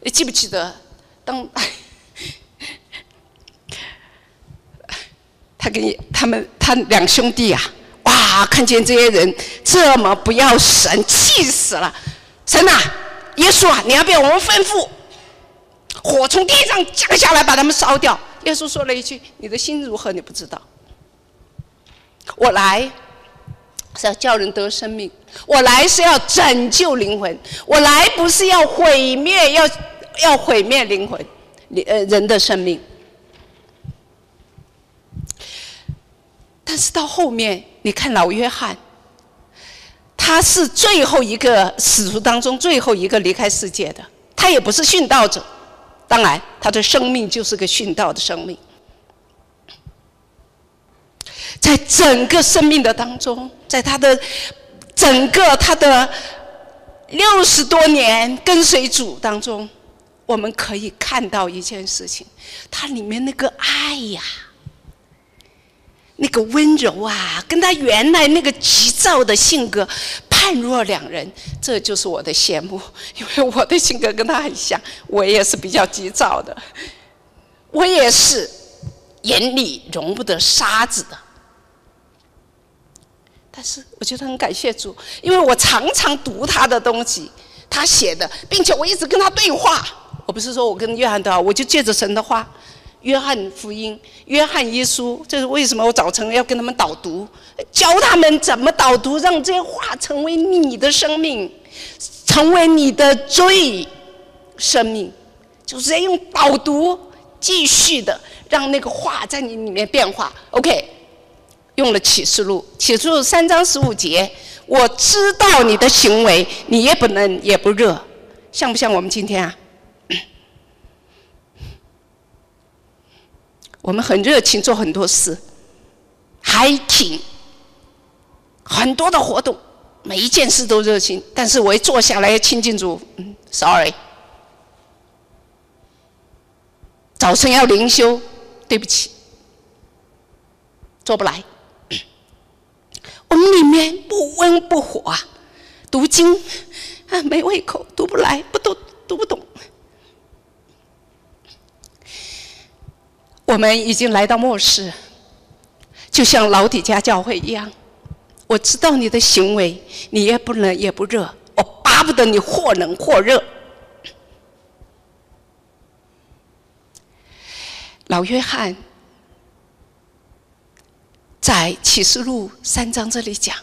A: 你记不记得？当他跟他们他两兄弟啊，哇！看见这些人这么不要神，气死了！神呐，耶稣啊，你要不要我们吩咐火从地上降下来，把他们烧掉？耶稣说了一句：“你的心如何？你不知道。我来是要叫人得生命，我来是要拯救灵魂，我来不是要毁灭，要要毁灭灵魂，呃人的生命。但是到后面，你看老约翰，他是最后一个使徒当中最后一个离开世界的，他也不是殉道者。”当然，他的生命就是个殉道的生命。在整个生命的当中，在他的整个他的六十多年跟随主当中，我们可以看到一件事情：他里面那个爱呀，那个温柔啊，跟他原来那个急躁的性格。判若两人，这就是我的羡慕，因为我的性格跟他很像，我也是比较急躁的，我也是眼里容不得沙子的。但是我觉得很感谢主，因为我常常读他的东西，他写的，并且我一直跟他对话。我不是说我跟约翰的，我就借着神的话。约翰福音、约翰耶稣，这是为什么？我早晨要跟他们导读，教他们怎么导读，让这些话成为你的生命，成为你的最生命，就是在用导读继续的让那个话在你里面变化。OK，用了启示录，启示录三章十五节，我知道你的行为，你也不冷也不热，像不像我们今天啊？我们很热情，做很多事，还挺很多的活动，每一件事都热情。但是我一坐下来亲近主，嗯，sorry，早晨要灵修，对不起，做不来。我们里面不温不火啊，读经啊，没胃口，读不来，不读读不懂。我们已经来到末世，就像老底家教会一样。我知道你的行为，你也不冷也不热，我巴不得你或冷或热。老约翰在启示录三章这里讲，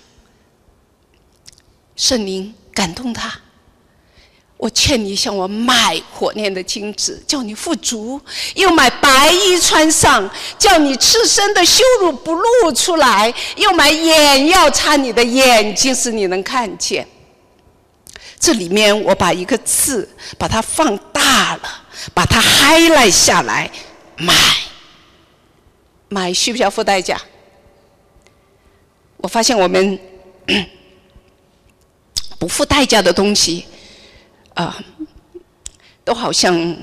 A: 圣灵感动他。我劝你向我买火炼的金子，叫你富足；又买白衣穿上，叫你赤身的羞辱不露出来；又买眼药擦你的眼睛，使你能看见。这里面我把一个字把它放大了，把它 high 了下来，买，买需不需要付代价？我发现我们 不付代价的东西。啊，都好像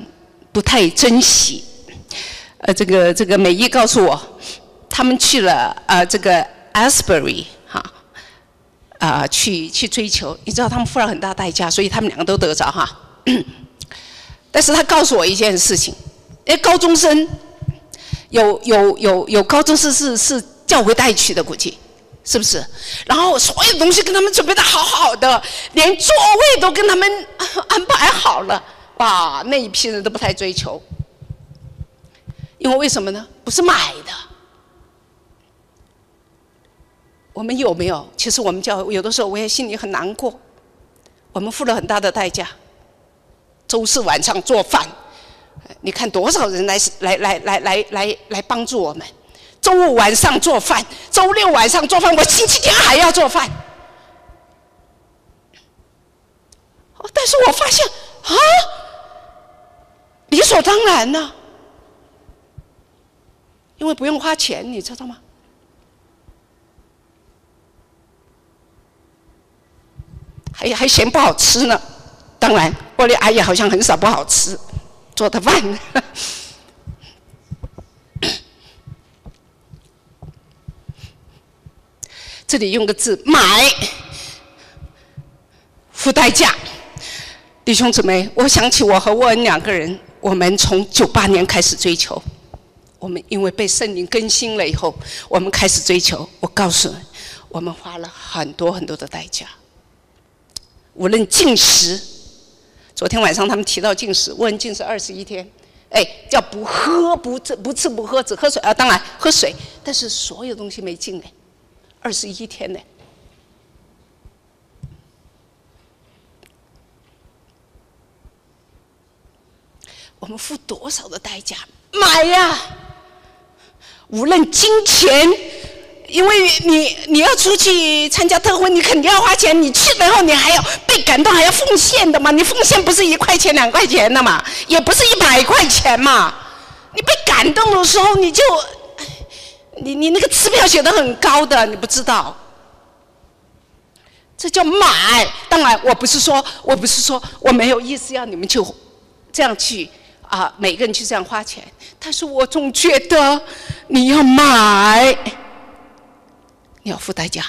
A: 不太珍惜。呃，这个这个美伊告诉我，他们去了啊，这个 Asbury 哈，啊，去去追求。你知道他们付了很大代价，所以他们两个都得着哈。但是他告诉我一件事情，哎，高中生有有有有高中生是是教会带去的估计。是不是？然后所有东西跟他们准备的好好的，连座位都跟他们 安排好了。哇，那一批人都不太追求，因为为什么呢？不是买的。我们有没有？其实我们叫有的时候我也心里很难过。我们付了很大的代价，周四晚上做饭，你看多少人来来来来来来来帮助我们。周五晚上做饭，周六晚上做饭，我星期天还要做饭。但是我发现啊，理所当然呢，因为不用花钱，你知道吗？还还嫌不好吃呢。当然，我的阿姨好像很少不好吃做的饭。这里用个字“买”，付代价。弟兄姊妹，我想起我和沃恩两个人，我们从九八年开始追求，我们因为被圣灵更新了以后，我们开始追求。我告诉你，我们花了很多很多的代价。无论进食，昨天晚上他们提到进食，沃恩进食二十一天，哎，叫不喝不吃不吃不喝，只喝水啊，当然喝水，但是所有东西没进哎。二十一天呢？我们付多少的代价买呀？无论金钱，因为你你要出去参加特会，你肯定要花钱。你去了后，你还要被感动，还要奉献的嘛？你奉献不是一块钱两块钱的嘛？也不是一百块钱嘛？你被感动的时候，你就。你你那个支票写的很高的，你不知道，这叫买。当然，我不是说，我不是说我没有意思要你们就这样去啊，每个人去这样花钱。但是我总觉得你要买，你要付代价。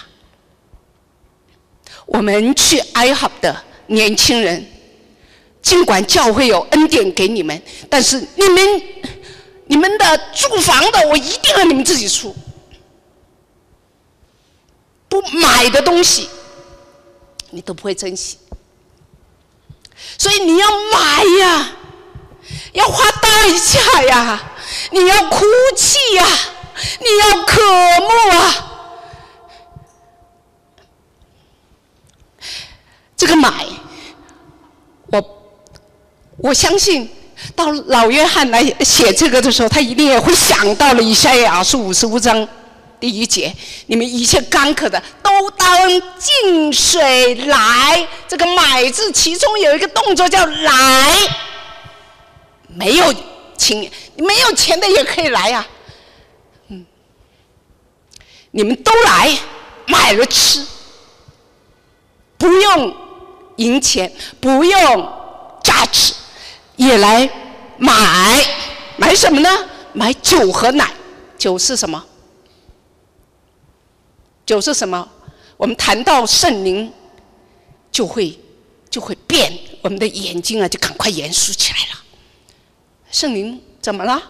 A: 我们去哀嚎的年轻人，尽管教会有恩典给你们，但是你们。你们的住房的，我一定要你们自己出。不买的东西，你都不会珍惜。所以你要买呀，要花代价呀，你要哭泣呀，你要渴慕啊。这个买，我我相信。到老约翰来写这个的时候，他一定也会想到了以赛亚书五十五章第一节：“你们一切干渴的，都当进水来。”这个“买”字其中有一个动作叫“来”，没有钱，没有钱的也可以来呀。嗯，你们都来买了吃，不用银钱，不用价值。也来买买什么呢？买酒和奶。酒是什么？酒是什么？我们谈到圣灵，就会就会变，我们的眼睛啊就赶快严肃起来了。圣灵怎么了？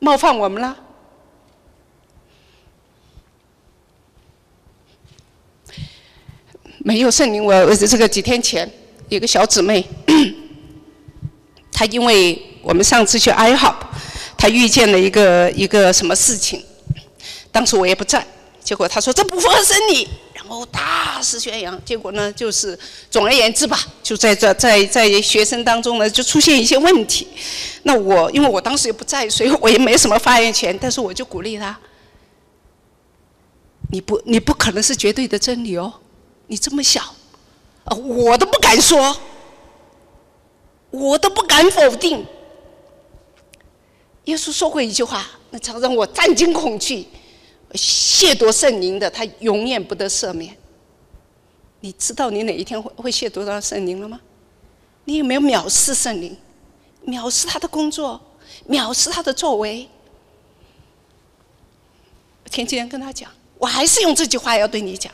A: 冒犯我们了？没有圣灵，我我这个几天前有个小姊妹，因为我们上次去 IHOP，他遇见了一个一个什么事情，当时我也不在，结果他说这不符合真理，然后大肆宣扬，结果呢就是总而言之吧，就在这在在学生当中呢就出现一些问题，那我因为我当时也不在，所以我也没什么发言权，但是我就鼓励他，你不你不可能是绝对的真理哦。你这么小，啊，我都不敢说，我都不敢否定。耶稣说过一句话，那常让我战惊恐惧，亵渎圣灵的，他永远不得赦免。你知道你哪一天会会亵渎到圣灵了吗？你有没有藐视圣灵，藐视他的工作，藐视他的作为？前几天跟他讲，我还是用这句话要对你讲。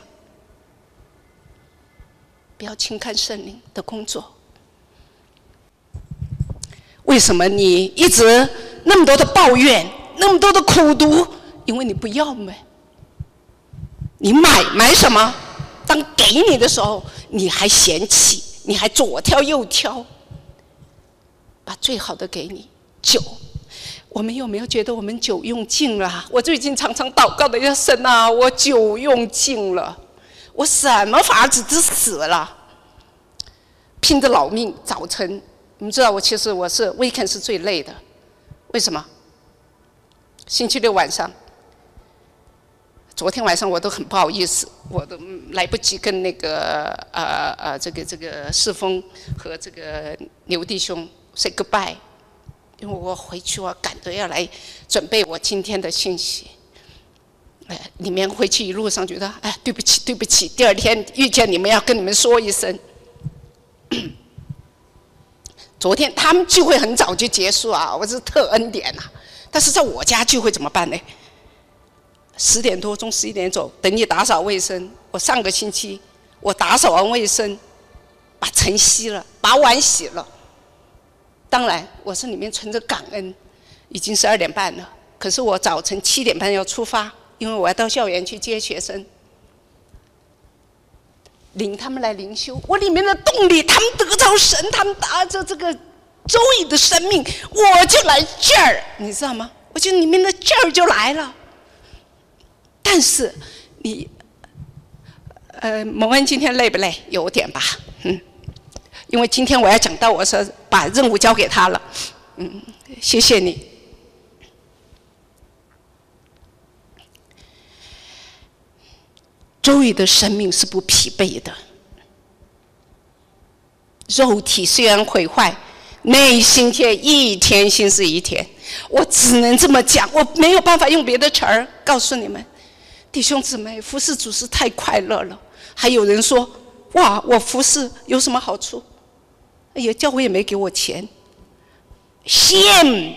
A: 不要轻看圣灵的工作。为什么你一直那么多的抱怨，那么多的苦读？因为你不要买。你买买什么？当给你的时候，你还嫌弃，你还左挑右挑。把最好的给你酒，我们有没有觉得我们酒用尽了？我最近常常祷告的要神啊，我酒用尽了。我什么法子都死了，拼着老命。早晨，你们知道我其实我是 weekend 是最累的，为什么？星期六晚上，昨天晚上我都很不好意思，我都来不及跟那个呃呃这个这个世峰和这个牛弟兄 say goodbye，因为我回去我赶着要来准备我今天的信息。哎，里面回去一路上觉得，哎，对不起，对不起。第二天遇见你们，要跟你们说一声。昨天他们聚会很早就结束啊，我是特恩典呐。但是在我家聚会怎么办呢？十点多钟、十一点走，等你打扫卫生。我上个星期我打扫完卫生，把尘吸了，把碗洗了。当然，我是里面存着感恩。已经十二点半了，可是我早晨七点半要出发。因为我要到校园去接学生，领他们来灵修。我里面的动力，他们得着神，他们打着这个周易的生命，我就来劲儿，你知道吗？我就里面的劲儿就来了。但是你，呃，蒙恩今天累不累？有点吧，嗯。因为今天我要讲到，我说把任务交给他了，嗯，谢谢你。周瑜的生命是不疲惫的，肉体虽然毁坏，内心却一天心思一天。我只能这么讲，我没有办法用别的词儿告诉你们，弟兄姊妹，服侍主是太快乐了。还有人说：“哇，我服侍有什么好处？”哎呀，教会也没给我钱，羡慕。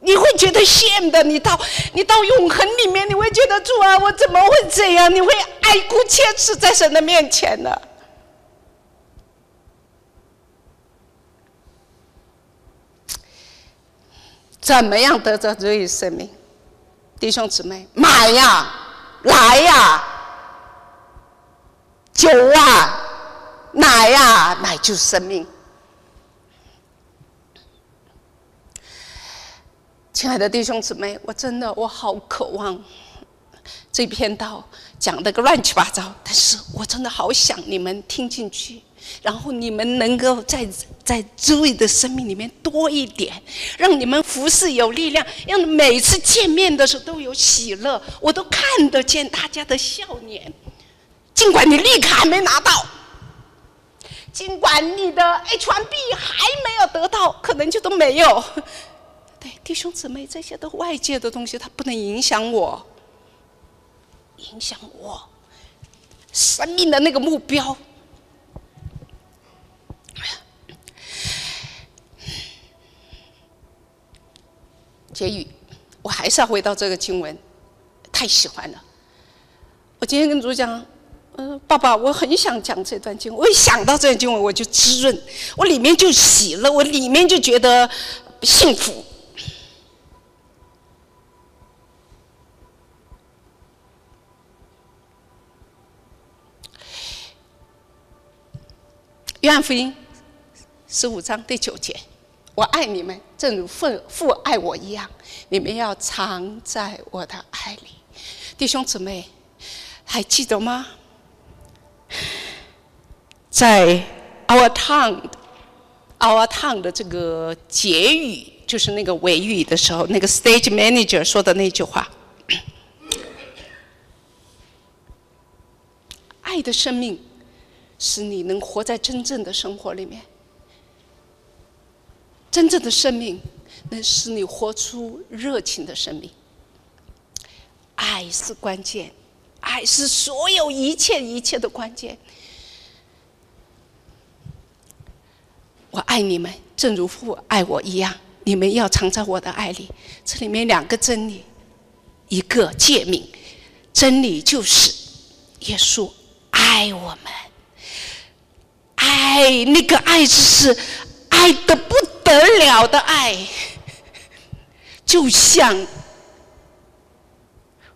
A: 你会觉得羡的，你到你到永恒里面，你会觉得主啊，我怎么会这样？你会爱哭切齿在神的面前呢？怎么样得着这一生命？弟兄姊妹，买呀，来呀，酒啊，奶呀，奶就是生命。亲爱的弟兄姊妹，我真的我好渴望这篇道讲的个乱七八糟，但是我真的好想你们听进去，然后你们能够在在诸位的生命里面多一点，让你们服侍有力量，让每次见面的时候都有喜乐，我都看得见大家的笑脸。尽管你立卡还没拿到，尽管你的 H1B 还没有得到，可能就都没有。对，弟兄姊妹，这些都外界的东西，它不能影响我，影响我生命的那个目标。结语，我还是要回到这个经文，太喜欢了。我今天跟主讲，嗯，爸爸，我很想讲这段经文，我一想到这段经文，我就滋润，我里面就喜乐，我里面就觉得幸福。约翰福音十五章第九节：“我爱你们，正如父父爱我一样，你们要藏在我的爱里。”弟兄姊妹，还记得吗？在 Our Town Our Town 的这个结语，就是那个尾语的时候，那个 Stage Manager 说的那句话：“爱的生命。”使你能活在真正的生活里面，真正的生命能使你活出热情的生命。爱是关键，爱是所有一切一切的关键。我爱你们，正如父爱我一样。你们要藏在我的爱里。这里面两个真理，一个诫命，真理就是耶稣爱我们。哎那个爱是爱的不得了的爱，就像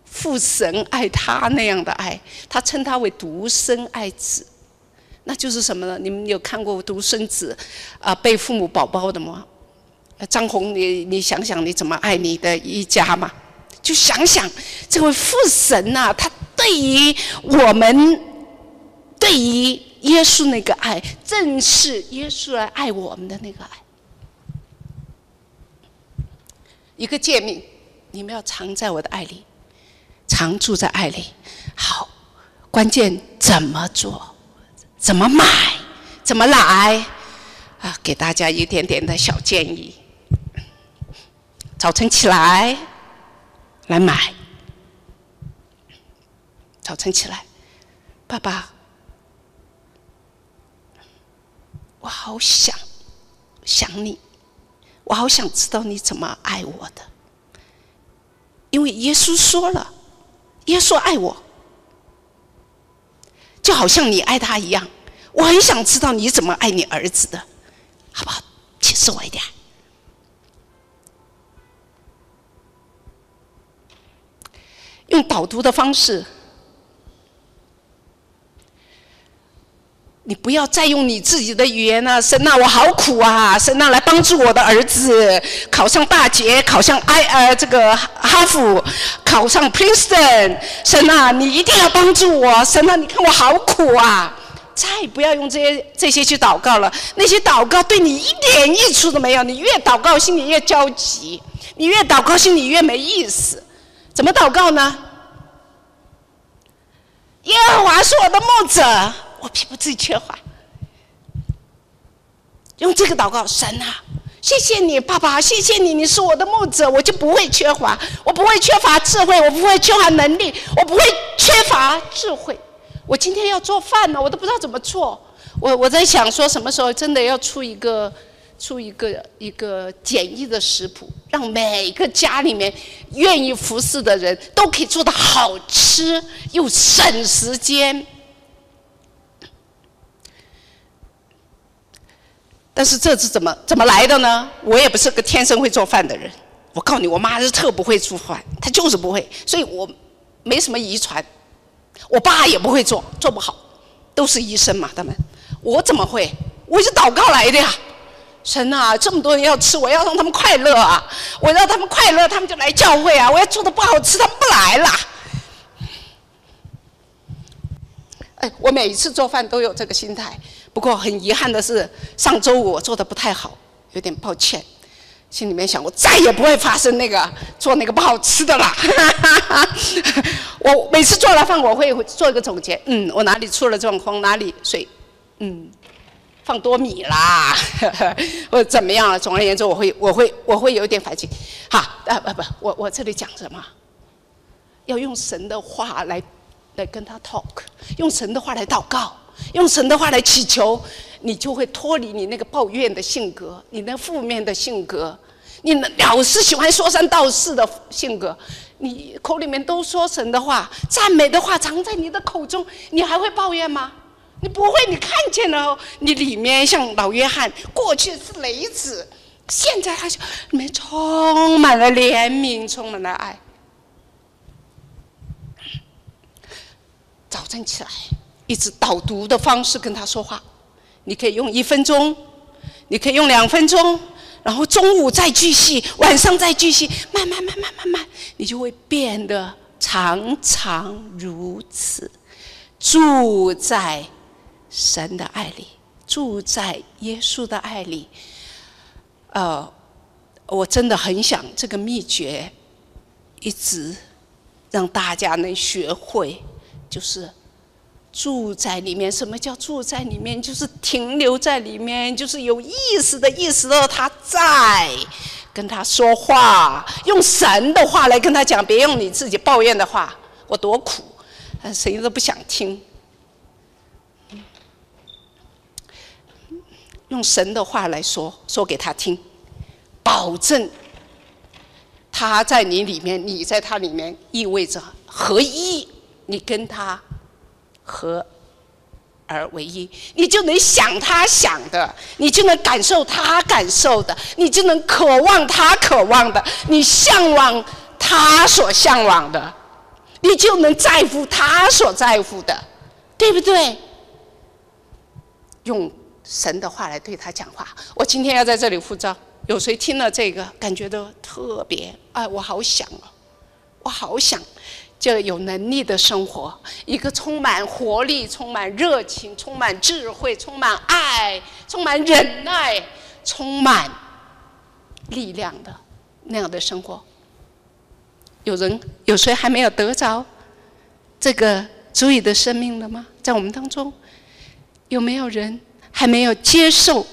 A: 父神爱他那样的爱，他称他为独生爱子，那就是什么呢？你们有看过独生子啊被父母宝宝的吗？张红，你你想想你怎么爱你的一家嘛？就想想这位父神呐，他对于我们，对于。耶稣那个爱，正是耶稣来爱我们的那个爱。一个诫命，你们要藏在我的爱里，常住在爱里。好，关键怎么做？怎么买？怎么来？啊，给大家一点点的小建议。早晨起来，来买。早晨起来，爸爸。我好想想你，我好想知道你怎么爱我的，因为耶稣说了，耶稣爱我，就好像你爱他一样。我很想知道你怎么爱你儿子的，好不好？启示我一点，用导读的方式。你不要再用你自己的语言了，神啊，我好苦啊！神啊，来帮助我的儿子考上大学，考上 I 呃这个哈佛，考上 Princeton。神啊，你一定要帮助我！神啊，你看我好苦啊！再不要用这些这些去祷告了，那些祷告对你一点益处都没有。你越祷告，心里越焦急；你越祷告，心里越没意思。怎么祷告呢？耶和华是我的牧者。我并不自己缺乏，用这个祷告，神啊，谢谢你，爸爸，谢谢你，你是我的牧者，我就不会缺乏，我不会缺乏智慧，我不会缺乏能力，我不会缺乏智慧。我今天要做饭呢，我都不知道怎么做。我我在想，说什么时候真的要出一个出一个一个简易的食谱，让每个家里面愿意服侍的人都可以做的好吃又省时间。但是这是怎么怎么来的呢？我也不是个天生会做饭的人。我告诉你，我妈是特不会做饭，她就是不会，所以我没什么遗传。我爸也不会做，做不好，都是医生嘛，他们。我怎么会？我是祷告来的呀！神啊，这么多人要吃，我要让他们快乐啊！我让他们快乐，他们就来教会啊！我要做的不好吃，他们不来了。我每一次做饭都有这个心态。不过很遗憾的是，上周五我做的不太好，有点抱歉。心里面想，我再也不会发生那个做那个不好吃的了。我每次做了饭，我会做一个总结，嗯，我哪里出了状况，哪里水，嗯，放多米啦，或者怎么样了。总而言之，我会，我会，我会有点反省。好，啊不不，我我这里讲什么？要用神的话来来跟他 talk，用神的话来祷告。用神的话来祈求，你就会脱离你那个抱怨的性格，你那负面的性格，你老是喜欢说三道四的性格，你口里面都说神的话、赞美的话藏在你的口中，你还会抱怨吗？你不会，你看见了，你里面像老约翰，过去是雷子，现在他就里面充满了怜悯，充满了爱。早晨起来，一直导读的方式跟他说话，你可以用一分钟，你可以用两分钟。然后中午再继续，晚上再继续，慢慢慢慢慢慢，你就会变得常常如此，住在神的爱里，住在耶稣的爱里。呃，我真的很想这个秘诀，一直让大家能学会，就是。住在里面，什么叫住在里面？就是停留在里面，就是有意识的意识到他在跟他说话，用神的话来跟他讲，别用你自己抱怨的话。我多苦，谁都不想听。用神的话来说，说给他听，保证他在你里面，你在他里面，意味着合一。你跟他。合而为一，你就能想他想的，你就能感受他感受的，你就能渴望他渴望的，你向往他所向往的，你就能在乎他所在乎的，对不对？用神的话来对他讲话。我今天要在这里呼召，有谁听了这个感觉都特别？哎，我好想哦，我好想。就有能力的生活，一个充满活力、充满热情、充满智慧、充满爱、充满忍耐、充满力量的那样的生活。有人有谁还没有得着这个主意的生命了吗？在我们当中，有没有人还没有接受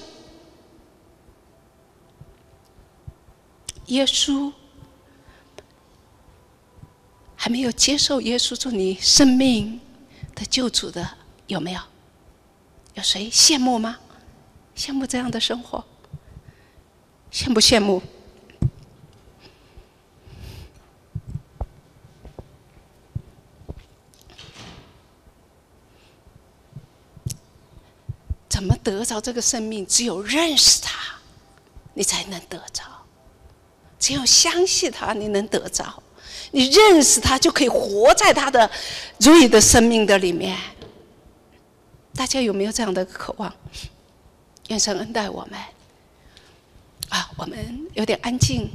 A: 耶稣？还没有接受耶稣做你生命的救主的有没有？有谁羡慕吗？羡慕这样的生活？羡不羡慕？怎么得着这个生命？只有认识他，你才能得着；只有相信他，你能得着。你认识他，就可以活在他的如意的生命的里面。大家有没有这样的渴望？愿神恩待我们。啊，我们有点安静。